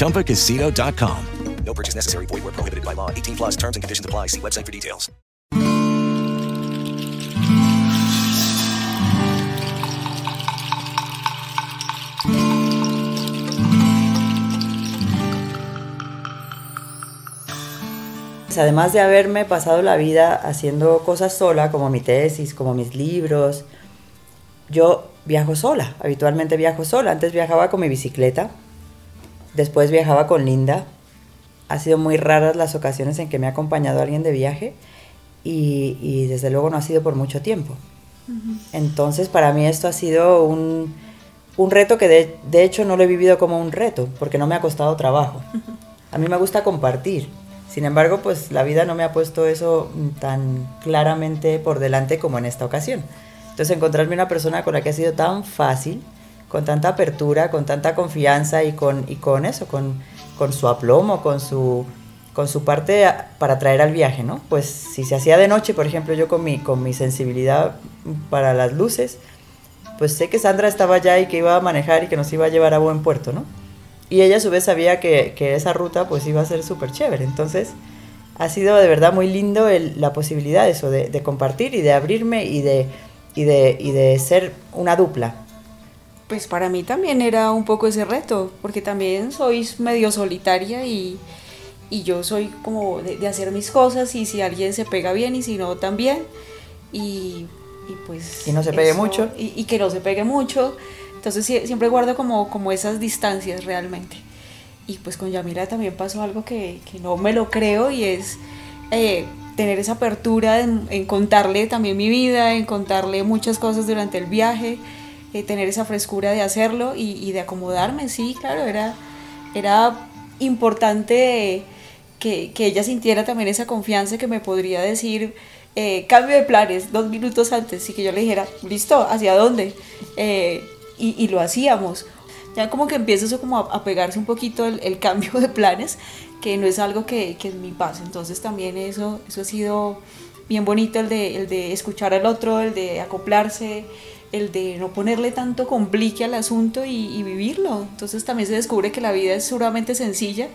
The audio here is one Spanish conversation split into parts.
ChumbaCasino.com. No purchase necessary. Void were prohibited by law. 18 plus terms and conditions apply. See website for details. Pues Además de haberme pasado la vida haciendo cosas sola, como mi tesis, como mis libros, yo viajo sola, habitualmente viajo sola. Antes viajaba con mi bicicleta, después viajaba con Linda. Ha sido muy raras las ocasiones en que me ha acompañado alguien de viaje y, y desde luego no ha sido por mucho tiempo. Entonces para mí esto ha sido un, un reto que de, de hecho no lo he vivido como un reto, porque no me ha costado trabajo. A mí me gusta compartir. Sin embargo, pues la vida no me ha puesto eso tan claramente por delante como en esta ocasión. Entonces encontrarme una persona con la que ha sido tan fácil, con tanta apertura, con tanta confianza y con, y con eso, con, con su aplomo, con su, con su parte para traer al viaje, ¿no? Pues si se hacía de noche, por ejemplo, yo con mi, con mi sensibilidad para las luces, pues sé que Sandra estaba allá y que iba a manejar y que nos iba a llevar a buen puerto, ¿no? Y ella a su vez sabía que, que esa ruta pues iba a ser súper chévere. Entonces ha sido de verdad muy lindo el- la posibilidad de eso, de, de compartir y de abrirme y de, y, de, y de ser una dupla. Pues para mí también era un poco ese reto, porque también soy medio solitaria y, y yo soy como de, de hacer mis cosas y si alguien se pega bien y si no también. Y, y pues... Y no se pegue mucho. Y, y que no se pegue mucho. Entonces sie- siempre guardo como, como esas distancias realmente. Y pues con Yamila también pasó algo que, que no me lo creo y es eh, tener esa apertura en, en contarle también mi vida, en contarle muchas cosas durante el viaje, eh, tener esa frescura de hacerlo y, de acomodarme, sí, claro, era, era importante que, que ella sintiera también esa confianza que me podría decir, eh, cambio de planes dos minutos antes y que yo le dijera, listo, ¿hacia dónde? Eh, y, lo hacíamos. Ya como que empieza eso como a, pegarse un poquito el, cambio de planes, que no es algo que, que en mi paz. Entonces también eso, eso ha sido bien bonito, el de, el de escuchar al otro, el de acoplarse, el de no ponerle tanto complique al asunto y, y vivirlo. Entonces también se descubre que la vida es sumamente sencilla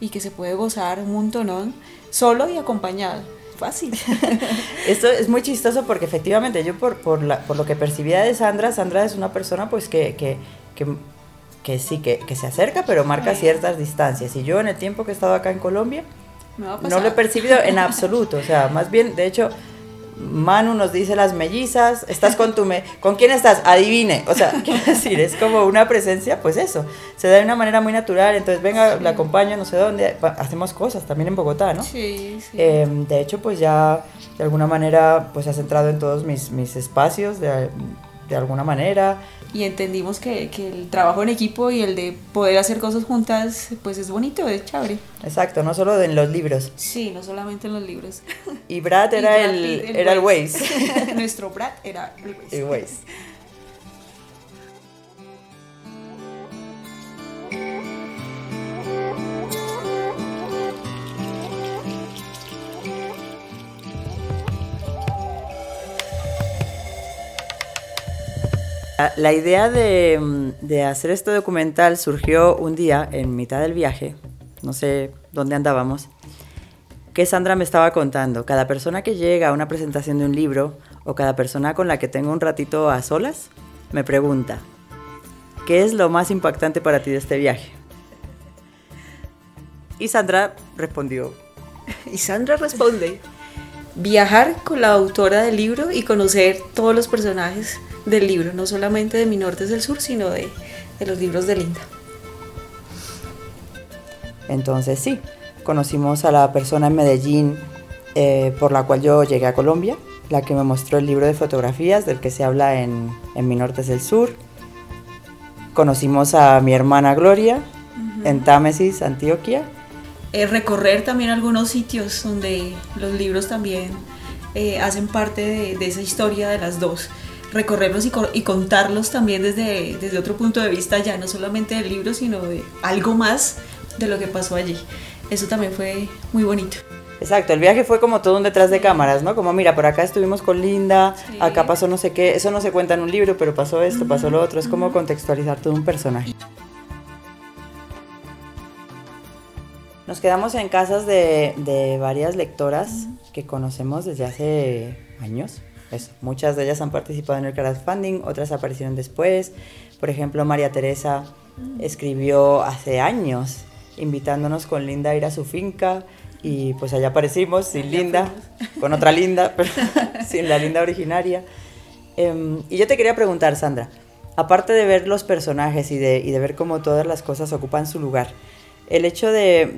y que se puede gozar un montón solo y acompañado. Fácil. Esto es muy chistoso porque efectivamente yo por, por, la- por lo que percibía de Sandra, Sandra es una persona pues que, que, que, que sí, que, que se acerca pero marca ciertas distancias. Y yo en el tiempo que he estado acá en Colombia no lo he percibido en absoluto. O sea, más bien, de hecho, Manu nos dice las mellizas, estás con tu... Me ¿Con quién estás? Adivine. O sea, quiero decir, es como una presencia, pues eso, se da de una manera muy natural. Entonces, venga, la acompaño, no sé dónde, hacemos cosas también en Bogotá, ¿no? Sí, sí. Eh, de hecho, pues ya de alguna manera pues has entrado en todos mis, mis espacios de, de alguna manera. Y entendimos que, que el trabajo en equipo y el de poder hacer cosas juntas, pues es bonito, es chévere. Exacto, no solo en los libros. Sí, no solamente en los libros. Y Brad era Y Brad el, era el Waze. Nuestro Brad era el Waze. El Waze. La- La idea de, mm, de hacer este documental surgió un día en mitad del viaje, no sé dónde andábamos, que Sandra me estaba contando. Cada persona que llega a una presentación de un libro o cada persona con la que tengo un ratito a solas me pregunta, ¿qué es lo más impactante para ti de este viaje? Y Sandra respondió, Y Sandra responde, viajar con la autora del libro y conocer todos los personajes del libro, no solamente de Mi Norte es el Sur, sino de, de los libros de Linda. Entonces sí, conocimos a la persona en Medellín eh, por la cual yo llegué a Colombia, la que me mostró el libro de fotografías del que se habla en, en Mi Norte es el Sur. Conocimos a mi hermana Gloria en Támesis, Antioquia. Eh, recorrer también algunos sitios donde los libros también eh, hacen parte de, de esa historia de las dos recorrerlos y, co- y contarlos también desde, desde otro punto de vista, ya no solamente del libro, sino de algo más de lo que pasó allí. Eso también fue muy bonito. Exacto, el viaje fue como todo un detrás de cámaras, ¿no? Como mira, por acá estuvimos con Linda, Sí. acá pasó no sé qué, eso no se cuenta en un libro, pero pasó esto, pasó lo otro, es como contextualizar todo un personaje. Nos quedamos en casas de, de varias lectoras que conocemos desde hace años. Eso, muchas de ellas han participado en el crowdfunding, otras aparecieron después. Por ejemplo, María Teresa escribió hace años invitándonos con Linda a ir a su finca y pues allá aparecimos sin Linda, con otra Linda, pero sin la Linda originaria. Em, y yo te quería preguntar, Sandra, aparte de ver los personajes y de, y de ver cómo todas las cosas ocupan su lugar, el hecho de,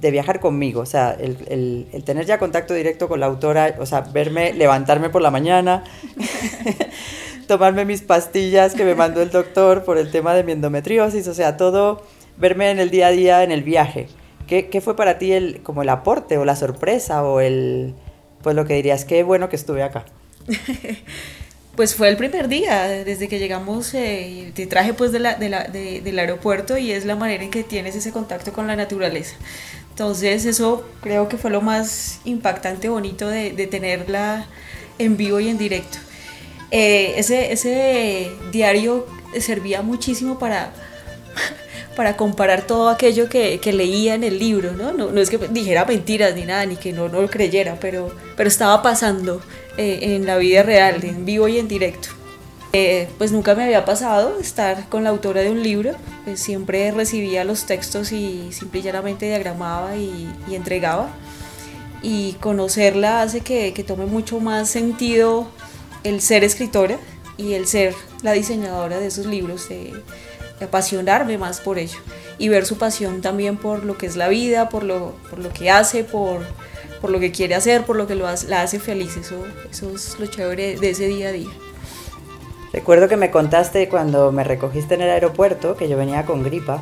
de- viajar conmigo, o sea, el, el- el tener ya contacto directo con la autora, o sea, verme, levantarme por la mañana, tomarme mis pastillas que me mandó el doctor por el tema de mi endometriosis, o sea, todo, verme en el día a día, en el viaje. ¿Qué, qué fue para ti el, como el aporte o la sorpresa o el, pues lo que dirías, qué bueno que estuve acá? Pues fue el primer día, desde que llegamos, eh, te traje pues del aeropuerto y es la manera en que tienes ese contacto con la naturaleza. Entonces eso creo que fue lo más impactante, bonito de, de tenerla en vivo y en directo. Eh, ese, ese diario servía muchísimo para, para comparar todo aquello que, que leía en el libro, ¿no? ¿no? no es que dijera mentiras ni nada, ni que no, no lo creyera, pero, pero estaba pasando eh, en la vida real, en vivo y en directo. Eh, pues nunca me había pasado estar con la autora de un libro, pues siempre recibía los textos y simple y llanamente diagramaba y, entregaba. Y conocerla hace que, tome mucho más sentido el ser escritora y el ser la diseñadora de esos libros, de, de apasionarme más por ello y ver su pasión también por lo que es la vida, por lo, por lo que hace, por, por lo que quiere hacer, por lo que lo hace- la hace feliz. Eso, eso es lo chévere de ese día a día. Recuerdo que me contaste cuando me recogiste en el aeropuerto que yo venía con gripa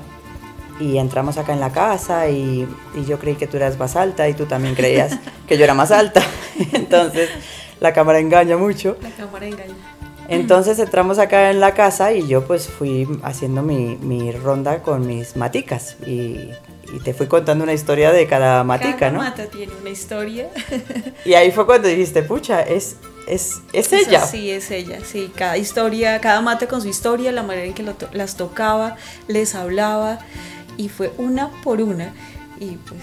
y entramos acá en la casa y, y yo creí que tú eras más alta y tú también creías que yo era más alta. Entonces la cámara engaña mucho. La cámara engaña. Entonces entramos acá en la casa y yo pues fui haciendo mi, mi ronda con mis maticas y, y te fui contando una historia de cada matica, Cada ¿no? mata tiene una historia. Y ahí fue cuando dijiste, pucha, es, es, es ella. Sí, es ella, sí. Cada historia, cada mate con su historia, la manera en que to- las tocaba, les hablaba y fue una por una. Y pues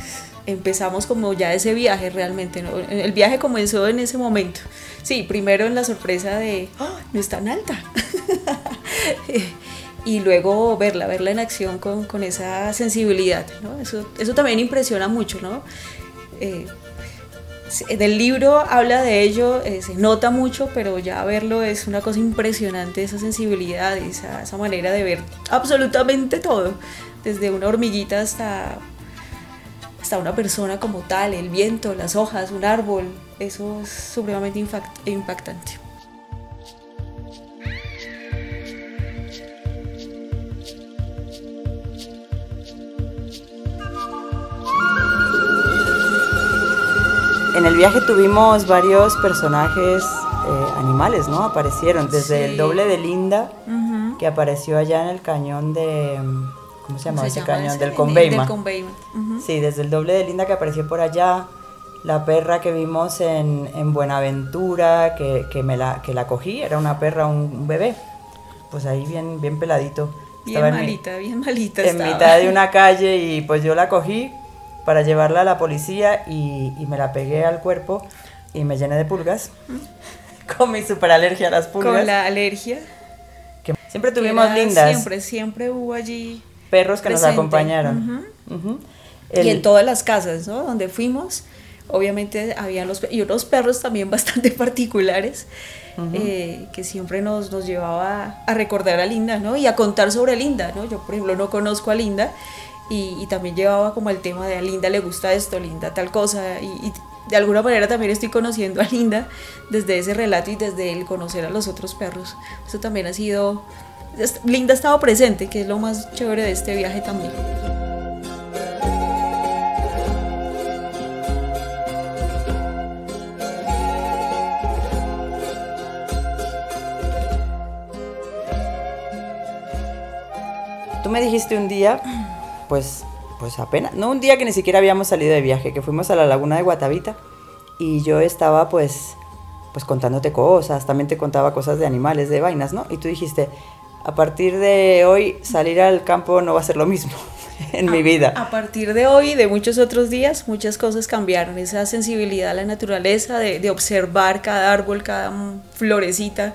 empezamos como ya ese viaje realmente. ¿no? El viaje comenzó en ese momento. Sí, primero en la sorpresa de, ¡Ah! no es tan alta. y luego verla, verla en acción con, con esa sensibilidad. ¿no? Eso, eso también impresiona mucho, ¿no? Eh, en el libro habla de ello, eh, se nota mucho, pero ya verlo es una cosa impresionante, esa sensibilidad, esa, esa manera de ver absolutamente todo, desde una hormiguita hasta, hasta una persona como tal, el viento, las hojas, un árbol, eso es supremamente impactante. En el viaje tuvimos varios personajes eh, animales, ¿no? Aparecieron, desde el Sí. doble de Linda, Ujú. que apareció allá en el cañón de... ¿Cómo se llama ¿Cómo ese llama cañón? ese? Del Del- Conveima. Del Conveima. Ujú. Sí, desde el doble de Linda que apareció por allá, la perra que vimos en, en Buenaventura, que, que, me la, que la cogí, era una perra, un, un bebé, pues ahí bien, bien peladito. Bien Estaba en mi- malita, bien malita en estaba. mitad de una calle y pues yo la cogí para llevarla a la policía y, y me la pegué al cuerpo y me llené de pulgas con mi super alergia a las pulgas. Con la alergia. que siempre tuvimos era lindas Siempre, siempre hubo allí perros que nos presente. acompañaron. Ujú. El- Y en todas las casas, ¿no? Donde fuimos, obviamente había los, y unos perros también bastante particulares, eh, que siempre nos, nos llevaba a recordar a Linda, ¿no? Y a contar sobre Linda, ¿no? Yo, por ejemplo, no conozco a Linda y, y también llevaba como el tema de a Linda le gusta esto, Linda tal cosa, y, y de alguna manera también estoy conociendo a Linda desde ese relato y desde el conocer a los otros perros. Eso también ha sido... Linda ha estado presente, que es lo más chévere de este viaje también. Tú me dijiste un día, pues, pues apenas, no un día que ni siquiera habíamos salido de viaje, que fuimos a la laguna de Guatavita y yo estaba pues, pues contándote cosas, también te contaba cosas de animales, de vainas, ¿no? Y tú dijiste, a partir de hoy salir al campo no va a ser lo mismo en mi vida. A partir de hoy y de muchos otros días, muchas cosas cambiaron. Esa sensibilidad a la naturaleza, de, de observar cada árbol, cada florecita,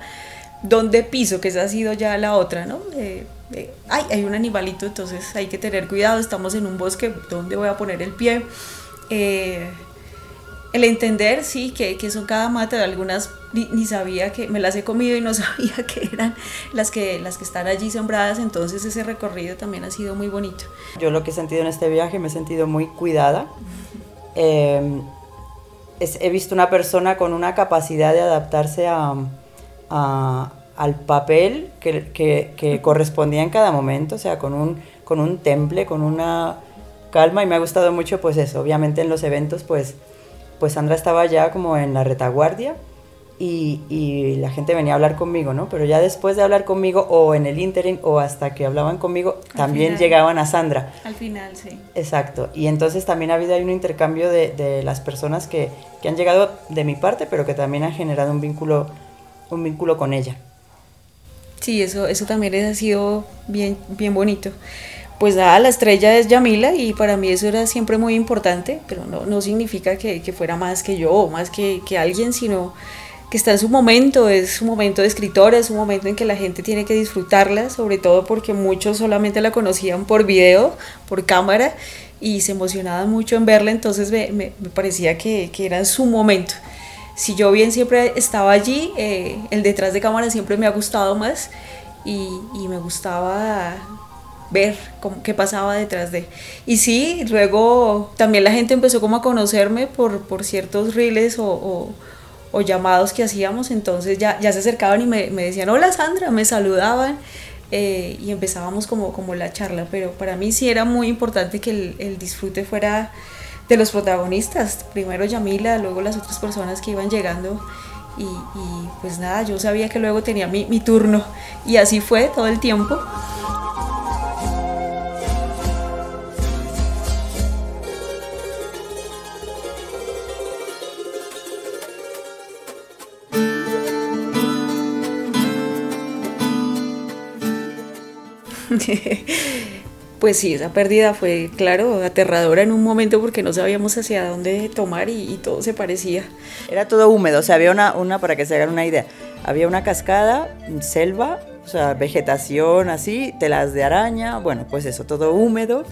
dónde piso, que esa ha sido ya la otra, ¿no? Eh, eh, ay, hay un animalito, entonces hay que tener cuidado, estamos en un bosque, ¿dónde voy a poner el pie? Eh, el entender, sí, que, que son cada mata, algunas ni, sabía que, me las he comido y no sabía que eran las que, las que están allí sembradas, entonces ese recorrido también ha sido muy bonito. Yo lo que he sentido en este viaje me he sentido muy cuidada. Eh, he visto una persona con una capacidad de adaptarse a, a- al papel que, que- que correspondía en cada momento, o sea, con un, con un temple, con una calma y me ha gustado mucho pues eso. Obviamente en los eventos pues, pues Sandra estaba ya como en la retaguardia y, y la gente venía a hablar conmigo, ¿no? Pero ya después de hablar conmigo o en el interim o hasta que hablaban conmigo, también final. llegaban a Sandra. Al final, sí. Exacto. Y entonces también ha habido ahí un intercambio de, de las personas que, que han llegado de mi parte, pero que también han generado un vínculo, un vínculo con ella. Sí, eso, eso también ha sido bien, bien bonito. Pues nada, la estrella es Yamila y para mí eso era siempre muy importante, pero no, no significa que, que fuera más que yo o más que, que alguien, sino que está en su momento, es su momento de escritora, es un momento en que la gente tiene que disfrutarla, sobre todo porque muchos solamente la conocían por video, por cámara, y se emocionaban mucho en verla, entonces me, parecía que, que era su momento. Si yo bien siempre estaba allí, eh, el detrás de cámara siempre me ha gustado más y, me gustaba ver cómo, qué pasaba detrás de. Y sí, luego también la gente empezó como a conocerme por, por ciertos reels o, llamados que hacíamos, entonces ya, ya se acercaban y me, decían, hola Sandra, me saludaban eh, y empezábamos como, como la charla, pero para mí sí era muy importante que el disfrute fuera de los protagonistas, primero Yamila, luego las otras personas que iban llegando. Y, pues nada, yo sabía que luego tenía mi, mi turno. Y así fue todo el tiempo. Pues sí, esa pérdida fue, claro, aterradora en un momento porque no sabíamos hacia dónde tomar y, y todo se parecía. Era todo húmedo, o sea, había una, una, para que se hagan una idea, había una cascada, selva, o sea, vegetación así, telas de araña, bueno, pues eso, todo húmedo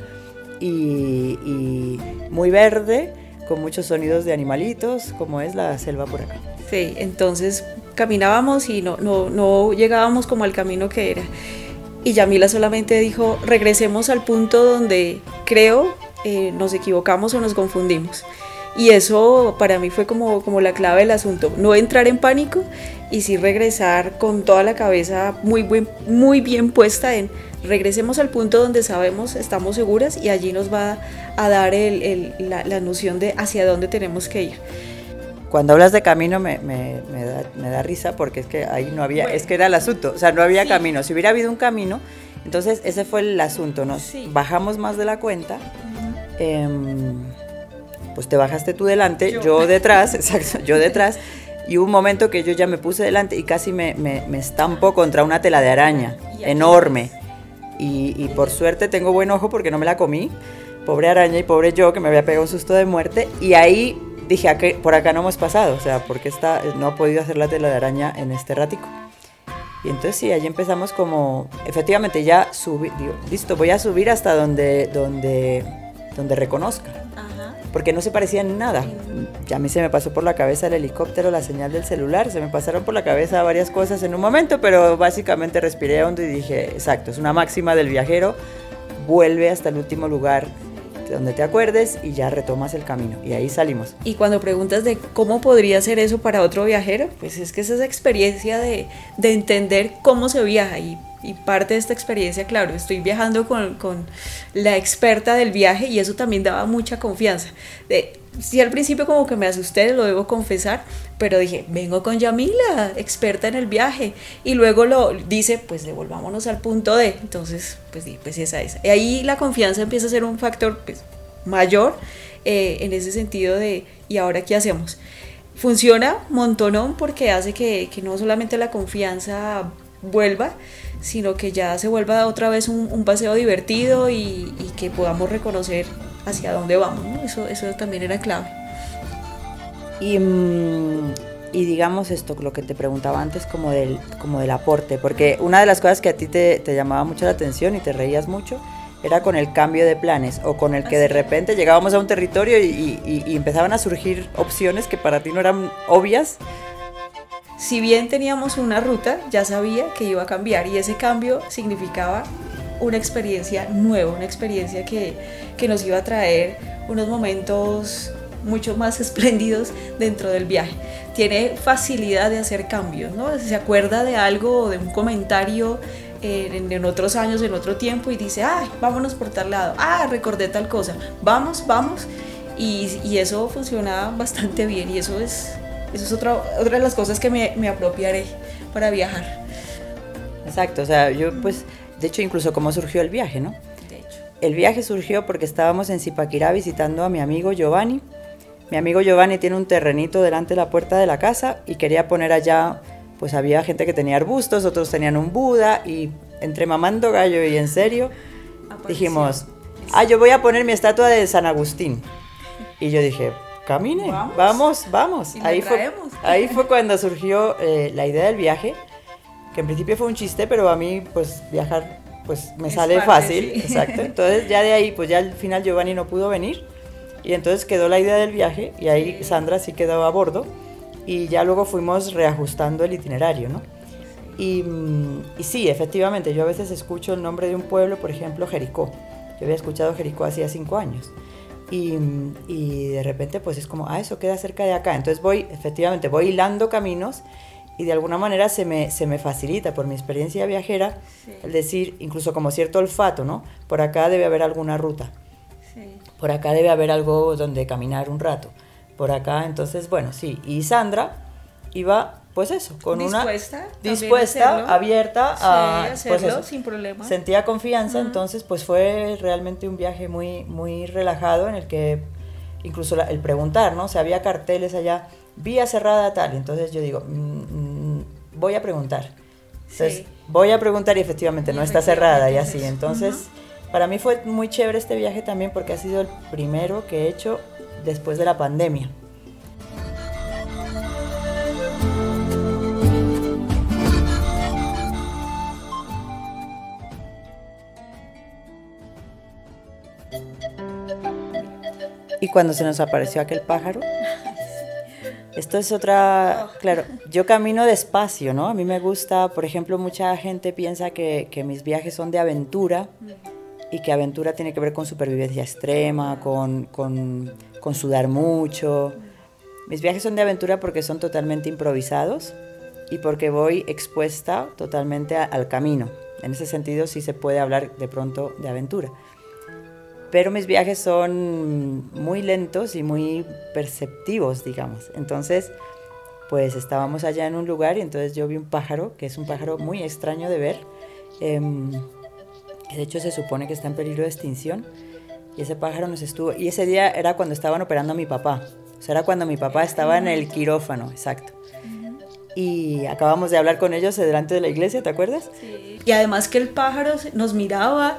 y, y muy verde, con muchos sonidos de animalitos, como es la selva por acá. Sí, entonces caminábamos y no, no, no llegábamos como al camino que era. Y Yamila solamente dijo, regresemos al punto donde creo eh, nos equivocamos o nos confundimos. Y eso para mí fue como, como la clave del asunto, no entrar en pánico y sí regresar con toda la cabeza muy, buen, muy bien puesta en regresemos al punto donde sabemos, estamos seguras y allí nos va a dar la, la noción de hacia dónde tenemos que ir. Cuando hablas de camino me, me, me, da, me da risa porque es que ahí no había, Bueno. es que era el asunto, o sea, no había Sí. camino. Si hubiera habido un camino, entonces ese fue el asunto, ¿no? Sí. Bajamos más de la cuenta, em, pues te bajaste tú delante, yo, Yo. detrás, exacto, yo detrás, y hubo un momento que yo ya me puse delante y casi me, estampo contra una tela de araña enorme. Y, y por suerte tengo buen ojo porque no me la comí. Pobre araña y pobre yo que me había pegado un susto de muerte. Y ahí dije, "Aquí- por acá no hemos pasado. O sea, porque está, no ha podido hacer la tela de araña en este ratico. Y entonces sí, allí empezamos como, efectivamente ya subí, digo, listo, voy a subir hasta donde, donde donde reconozca. Ajá. Porque no se parecían en nada. Ya a mí se me pasó por la cabeza el helicóptero, la señal del celular, se me pasaron por la cabeza varias cosas en un momento, pero básicamente respiré hondo y dije, exacto, es una máxima del viajero, vuelve hasta el último lugar donde te acuerdes y ya retomas el camino. Y ahí salimos. Y cuando preguntas de cómo podría ser eso para otro viajero, pues es que es esa experiencia de, de entender cómo se viaja y, y parte de esta experiencia, claro, estoy viajando con, con la experta del viaje y eso también daba mucha confianza. De, sí, al principio como que me asusté, lo debo confesar, pero dije, vengo con Yamila, experta en el viaje. Y luego lo dice, pues devolvámonos al punto D. Entonces, pues sí, pues esa es. Y ahí la confianza empieza a ser un factor pues, mayor eh, en ese sentido de, ¿y ahora qué hacemos? Funciona montonón porque hace que, que no solamente la confianza vuelva, sino que ya se vuelva otra vez un, un paseo divertido y, y, que podamos reconocer hacia dónde vamos. ¿no? Eso, eso también era clave. Y, mm, y, digamos esto, lo que te preguntaba antes, como del, como del aporte, porque una de las cosas que a ti te, te llamaba mucho la atención y te reías mucho era con el cambio de planes o con el que Así de repente llegábamos a un territorio y, y, y empezaban a surgir opciones que para ti no eran obvias si bien teníamos una ruta, ya sabía que iba a cambiar y ese cambio significaba una experiencia nueva, una experiencia que, que nos iba a traer unos momentos mucho más espléndidos dentro del viaje. Tiene facilidad de hacer cambios, ¿no? Se acuerda de algo, de un comentario en, otros años, en otro tiempo y dice, ah, vámonos por tal lado, ah, recordé tal cosa, vamos, vamos. Y, y eso funciona bastante bien y eso es eso es otra, otra de las cosas que me, me, apropiaré para viajar. Exacto, o sea, yo pues, de hecho, incluso cómo surgió el viaje, ¿no? De hecho. El viaje surgió porque estábamos en Zipaquirá visitando a mi amigo Giovanni. Mi amigo Giovanni tiene un terrenito delante de la puerta de la casa y quería poner allá, pues había gente que tenía arbustos, otros tenían un Buda y entre mamando gallo y en serio, Apareció. dijimos, ah, yo voy a poner mi estatua de San Agustín. Y yo dije, camine, vamos, vamos. vamos. Ahí, fue, ahí fue cuando surgió eh, la idea del viaje, que en principio fue un chiste, pero a mí pues viajar pues me es sale parte, fácil, sí. exacto. Entonces ya de ahí pues ya al final Giovanni no pudo venir y entonces quedó la idea del viaje y ahí Sandra sí quedó a bordo y ya luego fuimos reajustando el itinerario, ¿no? Y, y sí, efectivamente, yo a veces escucho el nombre de un pueblo, por ejemplo, Jericó. Yo había escuchado Jericó hacía cinco años. Y, y, de repente pues es como, ah, eso queda cerca de acá. Entonces voy, efectivamente, voy hilando caminos y de alguna manera se me, se me facilita por mi experiencia viajera sí. el decir, incluso como cierto olfato, ¿no? Por acá debe haber alguna ruta. Sí. Por acá debe haber algo donde caminar un rato. Por acá, entonces, bueno, sí. Y Sandra iba pues eso, con dispuesta, una dispuesta, abierta a sí, hacerlo, pues eso, sin problema. Sentía confianza, uh -huh. entonces pues fue realmente un viaje muy muy relajado en el que incluso la, el preguntar, ¿no? O sea, había carteles allá, vía cerrada tal, entonces yo digo, mmm, voy a preguntar. Entonces, sí. voy a preguntar y efectivamente y no está cerrada y así. Entonces, uh -huh. para mí fue muy chévere este viaje también porque ha sido el primero que he hecho después de la pandemia. Cuando se nos apareció aquel pájaro, esto es otra, claro, yo camino despacio, ¿no? A mí me gusta, por ejemplo, mucha gente piensa que, que mis viajes son de aventura y que aventura tiene que ver con supervivencia extrema, con, con, con sudar mucho. Mis viajes son de aventura porque son totalmente improvisados y porque voy expuesta totalmente a, al camino. En ese sentido sí se puede hablar de pronto de aventura pero mis viajes son muy lentos y muy perceptivos, digamos. Entonces, pues estábamos allá en un lugar y entonces yo vi un pájaro, que es un pájaro muy extraño de ver, eh, que de hecho se supone que está en peligro de extinción, y ese pájaro nos estuvo, y ese día era cuando estaban operando a mi papá, o sea, era cuando mi papá estaba en el quirófano, exacto. Y acabamos de hablar con ellos delante de la iglesia, ¿te acuerdas? Sí. Y además que el pájaro nos miraba,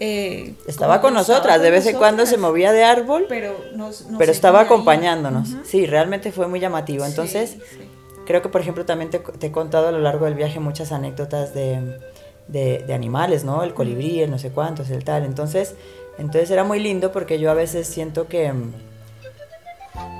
eh, estaba con nosotras, estaba con de vez en cuando se movía de árbol, pero, nos, nos pero estaba acompañándonos. Uh -huh. Sí, realmente fue muy llamativo. Entonces, sí, sí. creo que, por ejemplo, también te, te, he contado a lo largo del viaje muchas anécdotas de, de, de animales, ¿no? El colibrí, el no sé cuántos, el tal. Entonces, Entonces era muy lindo porque yo a veces siento que,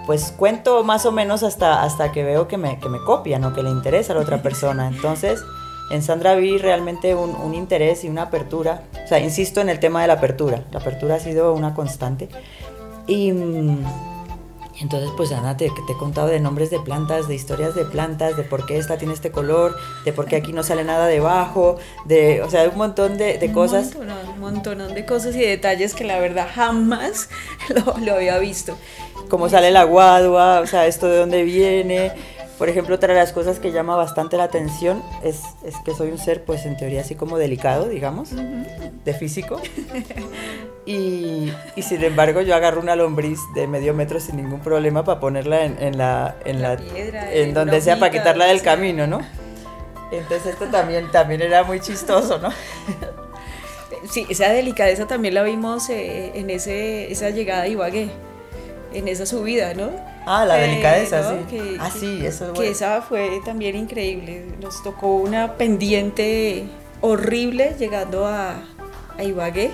pues cuento más o menos hasta, hasta que veo que me, que me copian o que le interesa a la otra persona. Entonces, en Sandra vi realmente un, un interés y una apertura. O sea, insisto en el tema de la apertura. La apertura ha sido una constante. Y mm, entonces, pues Ana, te, te he contado de nombres de plantas, de historias de plantas, de por qué esta tiene este color, de por qué aquí no sale nada debajo, de, o sea, un montón de, de cosas. Un montón, un montón de cosas y detalles que la verdad jamás lo, lo había visto. Cómo sale la guadua, o sea, esto de dónde viene. Por ejemplo, otra de las cosas que llama bastante la atención es, es que soy un ser, pues en teoría así como delicado, digamos, de físico. Y, y sin embargo yo agarro una lombriz de medio metro sin ningún problema para ponerla en, en la, en la, piedra, en donde sea para quitarla del camino, ¿no? Entonces esto también, también era muy chistoso, ¿no? Sí, esa delicadeza también la vimos eh, en ese, esa llegada a Ibagué, en esa subida, ¿no? Ah, la Eh, delicadeza, ¿no? sí. Que- ah, que- sí, eso es Que bueno. esa fue también increíble. Nos tocó una pendiente horrible llegando a, a Ibagué.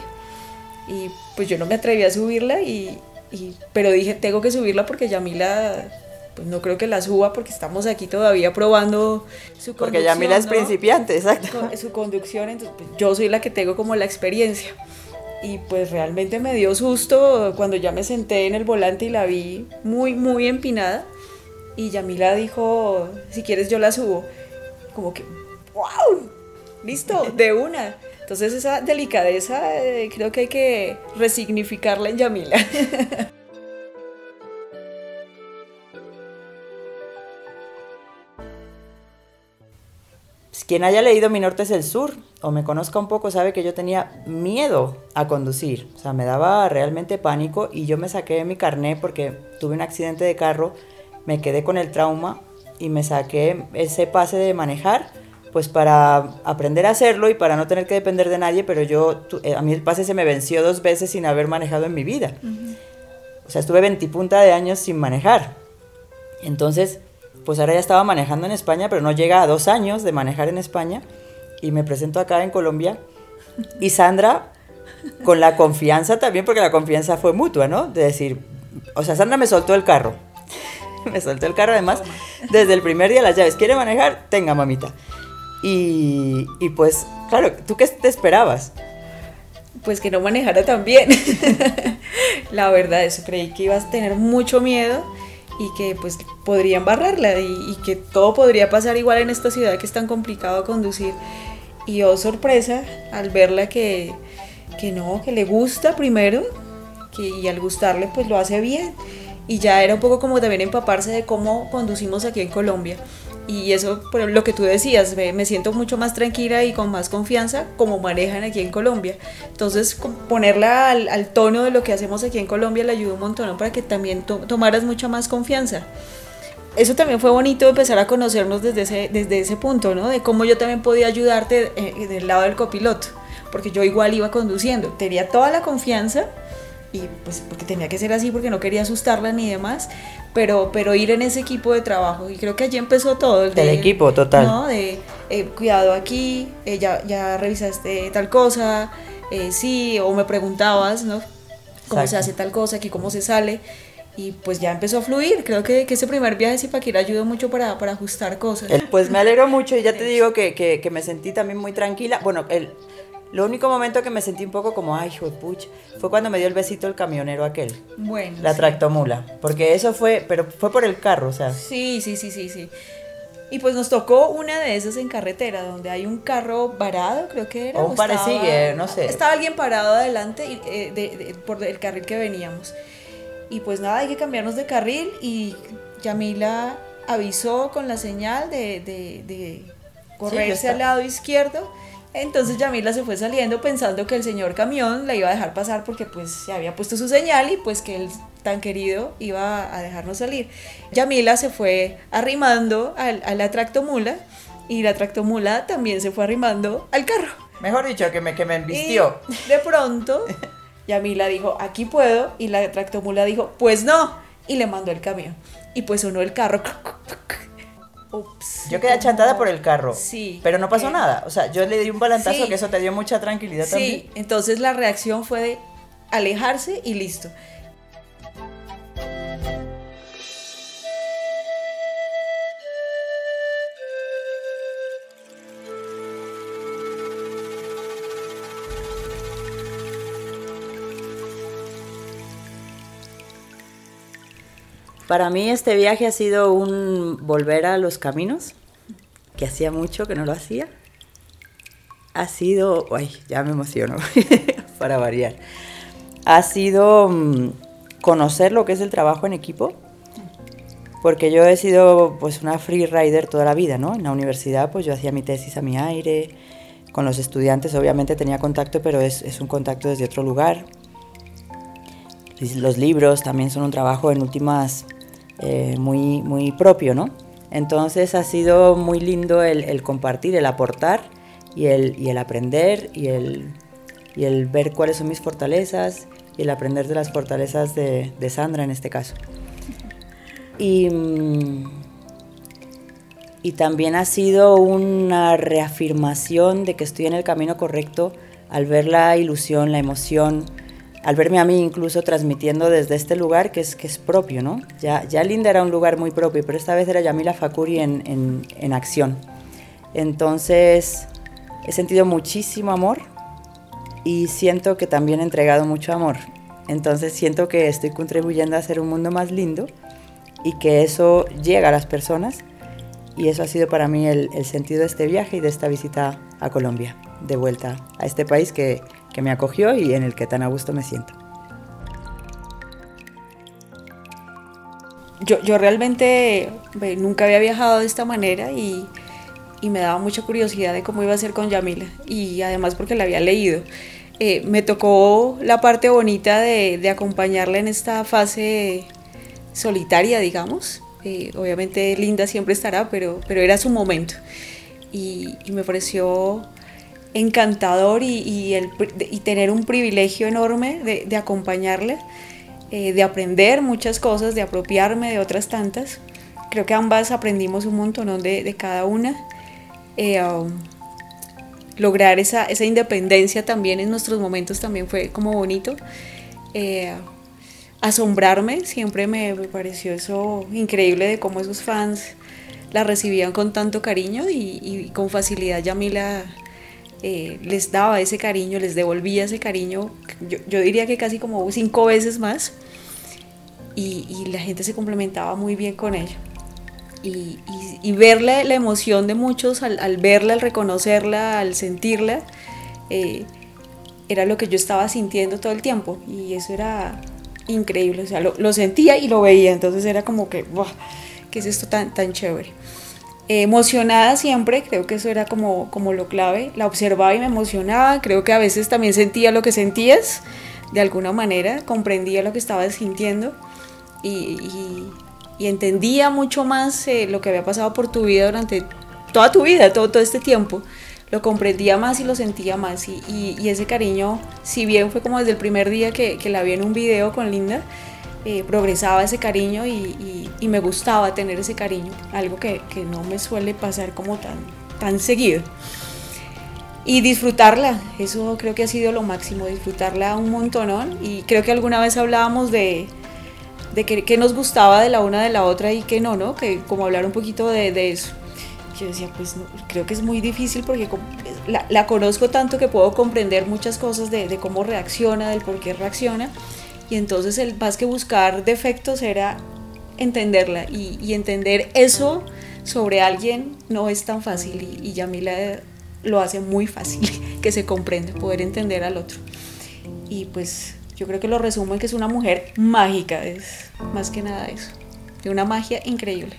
Y pues yo no me atreví a subirla, y, y- pero dije, tengo que subirla porque Yamila, pues no creo que la suba porque estamos aquí todavía probando su Porque Yamila es principiante, exacto. su conducción, entonces pues, yo soy la que tengo como la experiencia. Y pues realmente me dio susto cuando ya me senté en el volante y la vi muy, muy empinada. Y Yamila dijo, si quieres yo la subo. Como que, wow, listo, de una. Entonces esa delicadeza eh, creo que hay que resignificarla en Yamila. Pues, Quien haya leído Mi Norte es el Sur o me conozca un poco sabe que yo tenía miedo a conducir. O sea, me daba realmente pánico y yo me saqué mi carné porque tuve un accidente de carro, me quedé con el trauma y me saqué ese pase de manejar pues para aprender a hacerlo y para no tener que depender de nadie, pero yo, eh, a mí el pase se me venció dos veces sin haber manejado en mi vida. O sea, estuve 20 punta de años sin manejar. Entonces, pues ahora ya estaba manejando en España, pero no llega a dos años de manejar en España. Y me presento acá en Colombia. Y Sandra, con la confianza también, porque la confianza fue mutua, ¿no? De decir, o sea, Sandra me soltó el carro. me soltó el carro además desde el primer día las llaves. ¿Quiere manejar? Tenga, mamita. Y, y pues, claro, ¿tú qué te esperabas? pues que no manejara tan bien. la verdad, eso creí que ibas a tener mucho miedo y que pues podría embarrarla y, y que todo podría pasar igual en esta ciudad que es tan complicado conducir. Y oh sorpresa al verla que, que no, que le gusta primero que, y al gustarle pues lo hace bien. Y ya era un poco como también empaparse de cómo conducimos aquí en Colombia. Y eso, por lo que tú decías, me, siento mucho más tranquila y con más confianza como manejan aquí en Colombia. Entonces, ponerla al, tono de lo que hacemos aquí en Colombia le ayudó un montón para que también to- tomaras mucha más confianza. Eso también fue bonito empezar a conocernos desde ese, desde ese punto, ¿no? De cómo yo también podía ayudarte eh, del lado del copiloto, porque yo igual iba conduciendo, tenía toda la confianza y pues porque tenía que ser así porque no quería asustarla ni demás, pero, pero ir en ese equipo de trabajo y creo que allí empezó todo. el Del de- equipo, total. ¿no? De eh, cuidado aquí, eh, ya, ya revisaste tal cosa, eh, sí, o me preguntabas, ¿no? Cómo se Exacto. hace tal cosa, aquí cómo se sale. Y pues ya empezó a fluir. Creo que, que ese primer viaje a Zipaquirá ayudó mucho para, para ajustar cosas. El- Pues me alegro mucho y ya te digo que, que- que me sentí también muy tranquila. Bueno, el, lo único momento que me sentí un poco como, ay, pucha, fue cuando me dio el besito el camionero aquel, Bueno. la sí. tractomula. Porque eso fue, pero fue por el carro, o sea. Sí, sí, sí, sí, sí. Y pues nos tocó una de esas en carretera, donde hay un carro varado, creo que era. O un paresigue, no sé. Estaba alguien parado adelante y, eh, de- de- por el carril que veníamos. Y pues nada, hay que cambiarnos de carril y Yamila avisó con la señal de, de- correrse está. al lado izquierdo. Entonces Yamila se fue saliendo pensando que el señor camión la iba a dejar pasar porque pues se había puesto su señal y pues que el tan querido iba a dejarnos salir. Yamila se fue arrimando al- a la tractomula y la tractomula también se fue arrimando al carro. Mejor dicho, que me, que me embistió. Y de pronto, Yamila dijo, aquí puedo, y la tractomula dijo, pues no, y le mandó el camión. Y pues sonó el carro. Yo quedé achantada por el carro. Sí. Pero no pasó Eh, nada. O sea, yo le di un volantazo sí. que eso te dio mucha tranquilidad Sí, también. entonces la reacción fue de, alejarse y listo. Para mí este viaje ha sido un volver a los caminos, que hacía mucho que no lo hacía. Ha sido, ay, ya me emociono, para variar. Ha sido mm, conocer lo que es el trabajo en equipo, porque yo he sido pues una free rider toda la vida, ¿no? En la universidad pues yo hacía mi tesis a mi aire, con los estudiantes obviamente tenía contacto, pero es, es un contacto desde otro lugar. Los libros también son un trabajo en últimas eh, muy, muy propio, ¿no? Entonces ha sido muy lindo el, compartir, el aportar y el, y el aprender y el, y el, ver cuáles son mis fortalezas y el aprender de las fortalezas de, de Sandra en este caso. Y, mm, y también ha sido una reafirmación de que estoy en el camino correcto al ver la ilusión, la emoción, al verme a mí incluso transmitiendo desde este lugar que es, que es propio, ¿no? Ya, ya Linda era un lugar muy propio, pero esta vez era Yamila Fakuri en, en, en acción. Entonces he sentido muchísimo amor y siento que también he entregado mucho amor. Entonces siento que estoy contribuyendo a hacer un mundo más lindo y que eso llega a las personas y eso ha sido para mí el, el sentido de este viaje y de esta visita a Colombia, de vuelta a este país que, que me acogió y en el que tan a gusto me siento. Yo, yo realmente nunca había viajado de esta manera y, y, me daba mucha curiosidad de cómo iba a ser con Yamila y además porque la había leído. Eh, me tocó la parte bonita de, de, acompañarla en esta fase solitaria, digamos. Eh, obviamente Linda siempre estará, pero, pero era su momento. Y, y me pareció encantador y, tener un privilegio enorme de, acompañarle, eh, de aprender muchas cosas, de apropiarme de otras tantas. Creo que ambas aprendimos un montón de, de cada una. Eh, um, lograr esa, independencia también en nuestros momentos también fue como bonito. Eh, asombrarme, siempre me, pareció eso increíble de cómo esos fans la recibían con tanto cariño y, y con facilidad Yamila eh, les daba ese cariño, les devolvía ese cariño, yo, yo diría que casi como cinco veces más, y, la gente se complementaba muy bien con ella. Y, y, verla, la emoción de muchos al, al, verla, al reconocerla, al sentirla, eh, era lo que yo estaba sintiendo todo el tiempo, y eso era increíble, o sea, lo, lo sentía y lo veía, entonces era como que, ¡buah! ¿Qué es esto tan, tan chévere? Emocionada siempre, creo que eso era como, como lo clave, la observaba y me emocionaba, creo que a veces también sentía lo que sentías, de alguna manera, comprendía lo que estabas sintiendo y, y, y entendía mucho más eh, lo que había pasado por tu vida durante toda tu vida, todo, todo este tiempo, lo comprendía más y lo sentía más. Y, y, ese cariño, si bien fue como desde el primer día que, que la vi en un video con Linda, eh, progresaba ese cariño y, y, y, me gustaba tener ese cariño, algo que, que, no me suele pasar como tan, tan seguido. Y disfrutarla, eso creo que ha sido lo máximo, disfrutarla un montón. Y creo que alguna vez hablábamos de, de que, que, nos gustaba de la una de la otra y que no, ¿no? Que como hablar un poquito de, de eso. Yo decía, pues no, creo que es muy difícil porque la, la, conozco tanto que puedo comprender muchas cosas de, de cómo reacciona, del por qué reacciona y entonces el más que buscar defectos era entenderla y, entender eso sobre alguien no es tan fácil y, y Yamila lo hace muy fácil que se comprenda, poder entender al otro. Y pues yo creo que lo resumo en que es una mujer mágica, es más que nada eso, de una magia increíble.